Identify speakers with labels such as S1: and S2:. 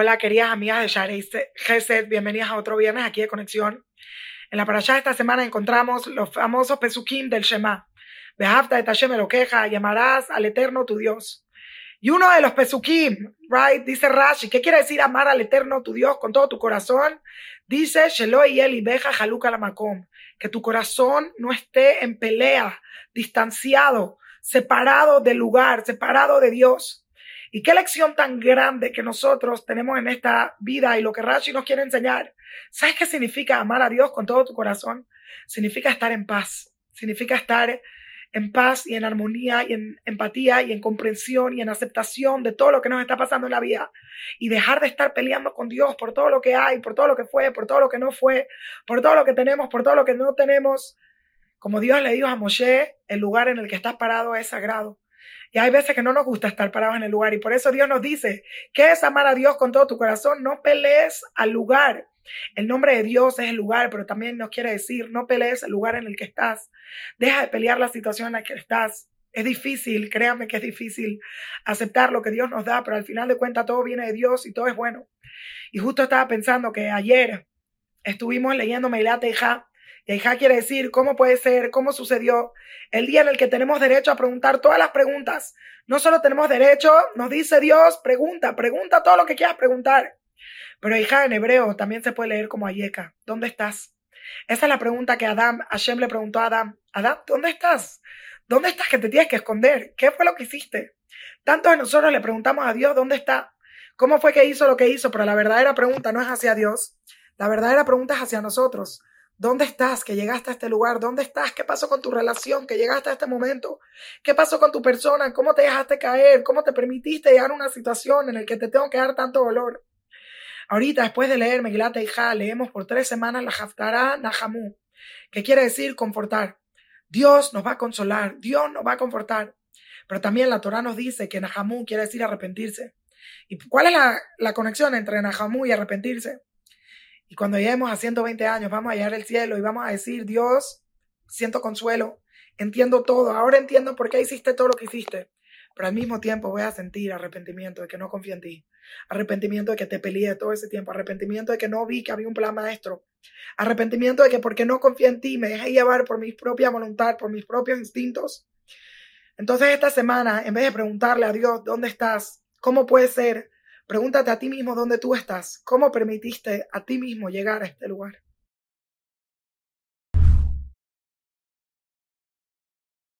S1: Hola, queridas amigas de Share Gesed, bienvenidas a otro viernes aquí de Conexión. En la parashá de esta semana encontramos los famosos pesukim del Shema. Behafta de Tashem lo queja, llamarás al Eterno tu Dios. Y uno de los pesukim, right, dice Rashi, ¿qué quiere decir amar al Eterno tu Dios con todo tu corazón? Dice y el Beja Haluka Lamakom, que tu corazón no esté en pelea, distanciado, separado del lugar, separado de Dios. Y qué lección tan grande que nosotros tenemos en esta vida y lo que Rashi nos quiere enseñar. ¿Sabes qué significa amar a Dios con todo tu corazón? Significa estar en paz, significa estar en paz y en armonía y en empatía y en comprensión y en aceptación de todo lo que nos está pasando en la vida y dejar de estar peleando con Dios por todo lo que hay, por todo lo que fue, por todo lo que no fue, por todo lo que tenemos, por todo lo que no tenemos. Como Dios le dijo a Moshe, el lugar en el que estás parado es sagrado. Y hay veces que no nos gusta estar parados en el lugar. Y por eso Dios nos dice, que es amar a Dios con todo tu corazón? No pelees al lugar. El nombre de Dios es el lugar, pero también nos quiere decir, no pelees el lugar en el que estás. Deja de pelear la situación en la que estás. Es difícil, créanme que es difícil aceptar lo que Dios nos da, pero al final de cuentas todo viene de Dios y todo es bueno. Y justo estaba pensando que ayer estuvimos leyendo Meilat Eija y quiere decir cómo puede ser, cómo sucedió, el día en el que tenemos derecho a preguntar todas las preguntas. No solo tenemos derecho, nos dice Dios, pregunta, pregunta todo lo que quieras preguntar. Pero hija en hebreo también se puede leer como Ayeka. ¿Dónde estás? Esa es la pregunta que Adam, Hashem le preguntó a Adam. Adam, ¿dónde estás? ¿Dónde estás que te tienes que esconder? ¿Qué fue lo que hiciste? Tantos de nosotros le preguntamos a Dios, ¿dónde está? ¿Cómo fue que hizo lo que hizo? Pero la verdadera pregunta no es hacia Dios. La verdadera pregunta es hacia nosotros. ¿Dónde estás que llegaste a este lugar? ¿Dónde estás? ¿Qué pasó con tu relación que llegaste a este momento? ¿Qué pasó con tu persona? ¿Cómo te dejaste caer? ¿Cómo te permitiste llegar a una situación en la que te tengo que dar tanto dolor? Ahorita, después de leer Megilat Eija, leemos por tres semanas la Haftarah Nahamu, que quiere decir confortar. Dios nos va a consolar, Dios nos va a confortar. Pero también la Torah nos dice que Nahamu quiere decir arrepentirse. ¿Y cuál es la, conexión entre Nahamu y arrepentirse? Y cuando lleguemos a 120 años, vamos a llegar al cielo y vamos a decir, Dios, siento consuelo, entiendo todo, ahora entiendo por qué hiciste todo lo que hiciste. Pero al mismo tiempo voy a sentir arrepentimiento de que no confío en ti, arrepentimiento de que te peleé todo ese tiempo, arrepentimiento de que no vi que había un plan maestro, arrepentimiento de que porque no confío en ti me dejé llevar por mi propia voluntad, por mis propios instintos. Entonces esta semana, en vez de preguntarle a Dios, ¿dónde estás? ¿Cómo puede ser? Pregúntate a ti mismo dónde tú estás, cómo permitiste a ti mismo llegar a este lugar.